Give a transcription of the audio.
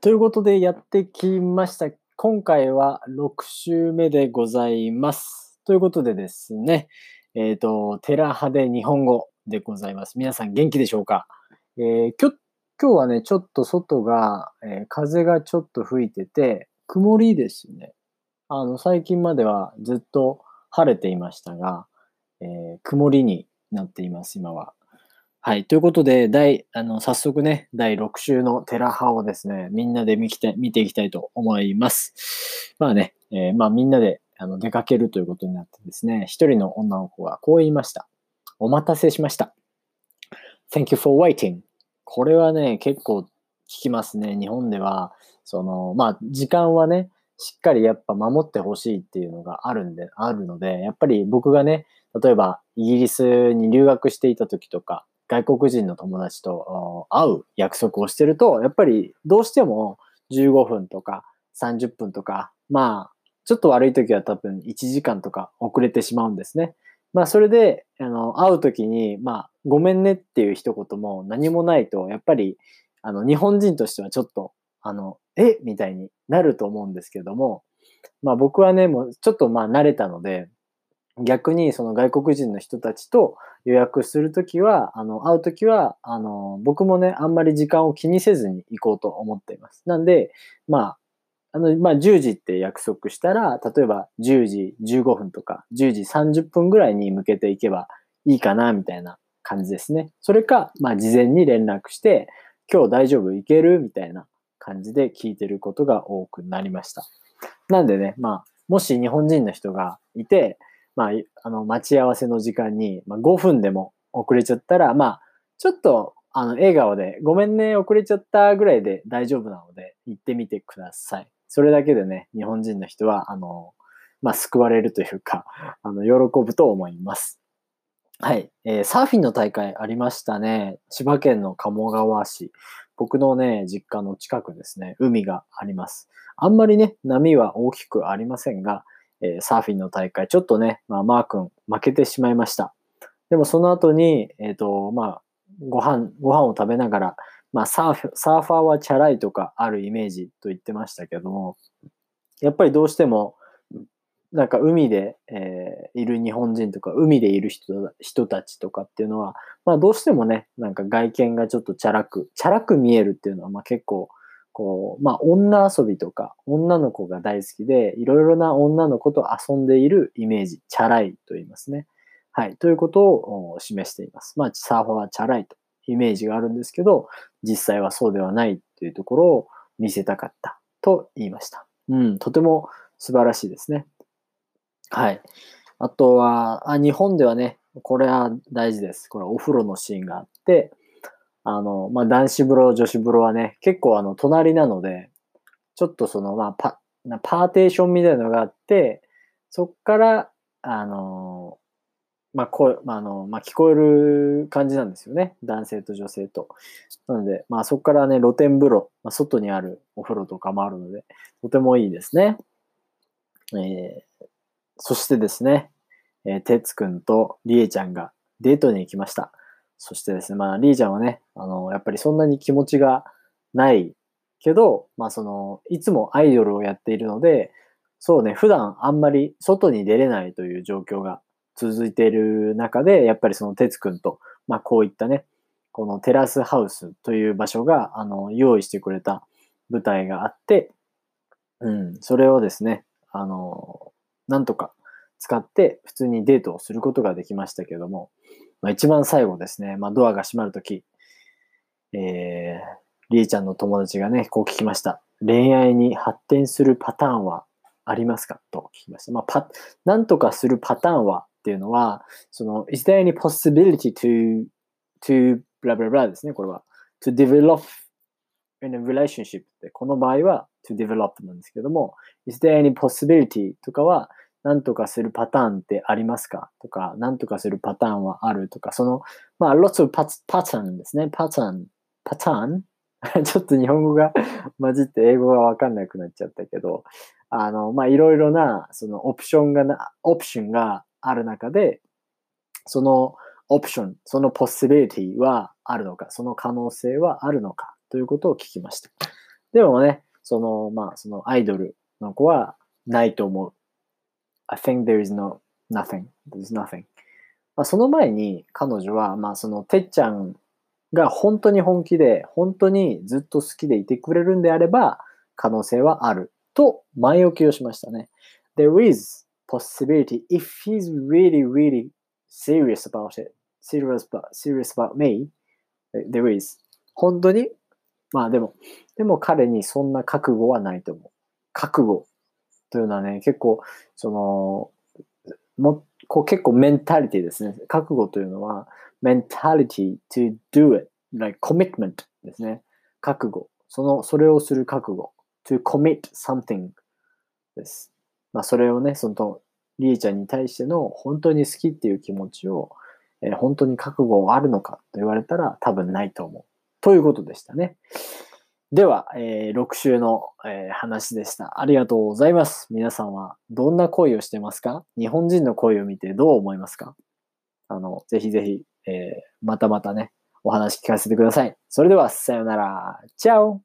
ということでやってきました。今回は6週目でございます。ということでですね、えっ、と、テラ派で日本語でございます。皆さん元気でしょうか、えー今日はね、ちょっと外が、えー風がちょっと吹いてて、曇りですね。あの、最近まではずっと晴れていましたが、え曇りになっています、今は。はい。ということで、第、あの、早速ね、第6週のテラ派をですね、みんなで見て見ていきたいと思います。まあね、えーまあみんなであの出かけるということになってですね、一人の女の子がこう言いました。お待たせしました。Thank you for waiting. これはね、結構聞きますね。日本では、その、まあ時間はね、しっかりやっぱ守ってほしいっていうのがあるんで、あるので、やっぱり僕がね、例えばイギリスに留学していた時とか、外国人の友達と会う約束をしてると、やっぱりどうしても15分とか30分とか、まあ、ちょっと悪い時は多分1時間とか遅れてしまうんですね。まあ、それで、あの、会う時に、まあ、ごめんねっていう一言も何もないと、やっぱり、あの、日本人としてはちょっと、あの、え？みたいになると思うんですけども、まあ僕はね、もうちょっとまあ慣れたので、逆にその外国人の人たちと予約するときは、あの、会うときは、あの、僕もね、あんまり時間を気にせずに行こうと思っています。なんで、まあ、あの、まあ、10時って約束したら、例えば10時15分とか、10時30分ぐらいに向けていけばいいかな、みたいな感じですね。それか、まあ、事前に連絡して、今日大丈夫？行ける？みたいな感じで聞いてることが多くなりました。なんでね、まあ、もし日本人の人がいて、まあ、あの、待ち合わせの時間に、まあ、5分でも遅れちゃったら、まあ、ちょっと、あの、笑顔で、ごめんね、遅れちゃったぐらいで大丈夫なので、行ってみてください。それだけでね、日本人の人は、あの、まあ、救われるというか、あの、喜ぶと思います。はい。えーサーフィンの大会ありましたね。千葉県の鴨川市。僕のね、実家の近くですね、海があります。あんまりね、波は大きくありませんが、えーサーフィンの大会、ちょっとね、まあ、マー君負けてしまいました。でもその後に、えっ、と、まあ、ご飯、ご飯を食べながら、まあ、サーフ、サーファーはチャラいとかあるイメージと言ってましたけども、やっぱりどうしても、なんか海で、えーいる日本人とか、海でいる人人たちとかっていうのは、まあどうしてもね、なんか外見がちょっとチャラく、チャラく見えるっていうのは、まあ結構、こう、まあ女遊びとか、女の子が大好きで、いろいろな女の子と遊んでいるイメージ、チャラいと言いますね。はい、ということを示しています。まあサーファーはチャラいとイメージがあるんですけど、実際はそうではないというところを見せたかったと言いました。うん、とても素晴らしいですね。はい。あとは、あ、日本ではね、これは大事です。これはお風呂のシーンがあって、あの、まあ、男子風呂、女子風呂はね、結構あの、隣なので、ちょっとその、まあ、パ、なパーテーションみたいなのがあって、そっから、あの、まあ、声、まあ、あの、まあ、聞こえる感じなんですよね。男性と女性と。なので、まあ、そこからね、露天風呂、まあ、外にあるお風呂とかもあるので、とてもいいですね。えーそしてですね、えー、てつくんとりえちゃんがデートに行きました。そしてですね、まあ、りえちゃんはね、あの、やっぱりそんなに気持ちがないけど、まあ、その、いつもアイドルをやっているので、そうね、普段あんまり外に出れないという状況が続いている中で、やっぱりそのてつくんと、まあ、こういったね、このテラスハウスという場所が、あの、用意してくれた舞台があって、うん、それをですね、あの、なんとか使って普通にデートをすることができましたけども、まあ、一番最後ですね、まあ、ドアが閉まるとき、えー、りえちゃんの友達がね、こう聞きました。恋愛に発展するパターンはありますか？と聞きました。まあ、パ、なんとかするパターンはっていうのは、その、is there any possibility to, to, blah blah blah ですね、これは。to develop in a relationship って、この場合は to develop なんですけども、is there any possibility とかは、なんとかするパターンってありますか？とか、なんとかするパターンはあるとか、その、まあ、lots of pat- pattern ですね。パターン、パターン？ちょっと日本語が混 じって英語がわかんなくなっちゃったけど、あの、まあ、いろいろな、そのオプションがな、オプションがある中で、そのオプション、その possibility はあるのか、その可能性はあるのかということを聞きました。でもね、その、まあ、そのアイドルの子はないと思う。I think there is no nothing. There's nothing. まあ、その前に彼女は、まあ、そのてっちゃんが本当に本気で、本当にずっと好きでいてくれるんであれば、可能性はあると前置きをしましたね。There is possibility if he's really, really serious about it, serious about, serious about me, there is. 本当にまあでも、でも彼にそんな覚悟はないと思う。覚悟というのはね、結構、その、もこう結構メンタリティですね。覚悟というのは、メンタリティ to do it, like commitment ですね。覚悟。その、それをする覚悟。to commit something です。まあそれをね、その、りえちゃんに対しての本当に好きっていう気持ちを、えー、本当に覚悟あるのかと言われたら多分ないと思う。ということでしたね。では、えー、6週の、えー、話でした。ありがとうございます。皆さんはどんな恋をしてますか？日本人の恋を見てどう思いますか？あの、ぜひぜひ、えー、またまたね、お話聞かせてください。それでは、さよなら。チャオ